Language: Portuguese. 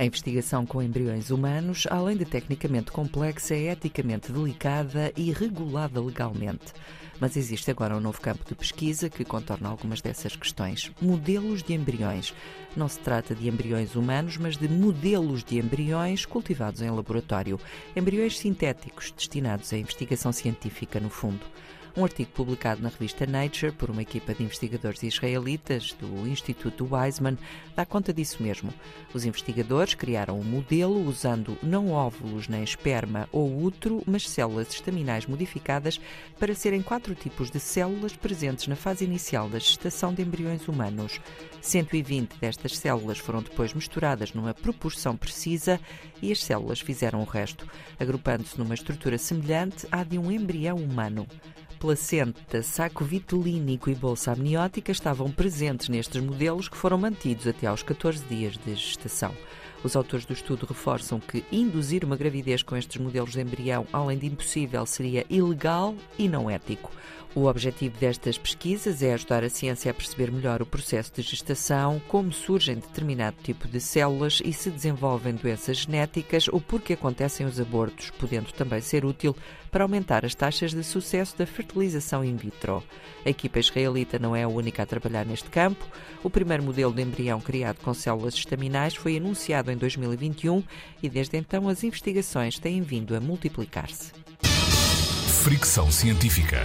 A investigação com embriões humanos, além de tecnicamente complexa, é eticamente delicada e regulada legalmente. Mas existe agora um novo campo de pesquisa que contorna algumas dessas questões. Modelos de embriões. Não se trata de embriões humanos, mas de modelos de embriões cultivados em laboratório. Embriões sintéticos destinados à investigação científica, no fundo. Um artigo publicado na revista Nature por uma equipa de investigadores israelitas do Instituto Weizmann dá conta disso mesmo. Os investigadores criaram um modelo usando não óvulos nem esperma ou útero, mas células estaminais modificadas para serem quatro tipos de células presentes na fase inicial da gestação de embriões humanos. 120 destas células foram depois misturadas numa proporção precisa e as células fizeram o resto, agrupando-se numa estrutura semelhante à de um embrião humano placenta, saco vitulínico e bolsa amniótica estavam presentes nestes modelos que foram mantidos até aos 14 dias de gestação. Os autores do estudo reforçam que induzir uma gravidez com estes modelos de embrião, além de impossível, seria ilegal e não ético. O objetivo destas pesquisas é ajudar a ciência a perceber melhor o processo de gestação, como surgem determinado tipo de células e se desenvolvem doenças genéticas ou porque acontecem os abortos, podendo também ser útil para aumentar as taxas de sucesso da fertilização in vitro. A equipa israelita não é a única a trabalhar neste campo. O primeiro modelo de embrião criado com células estaminais foi anunciado em 2021 e desde então as investigações têm vindo a multiplicar-se. Fricção científica.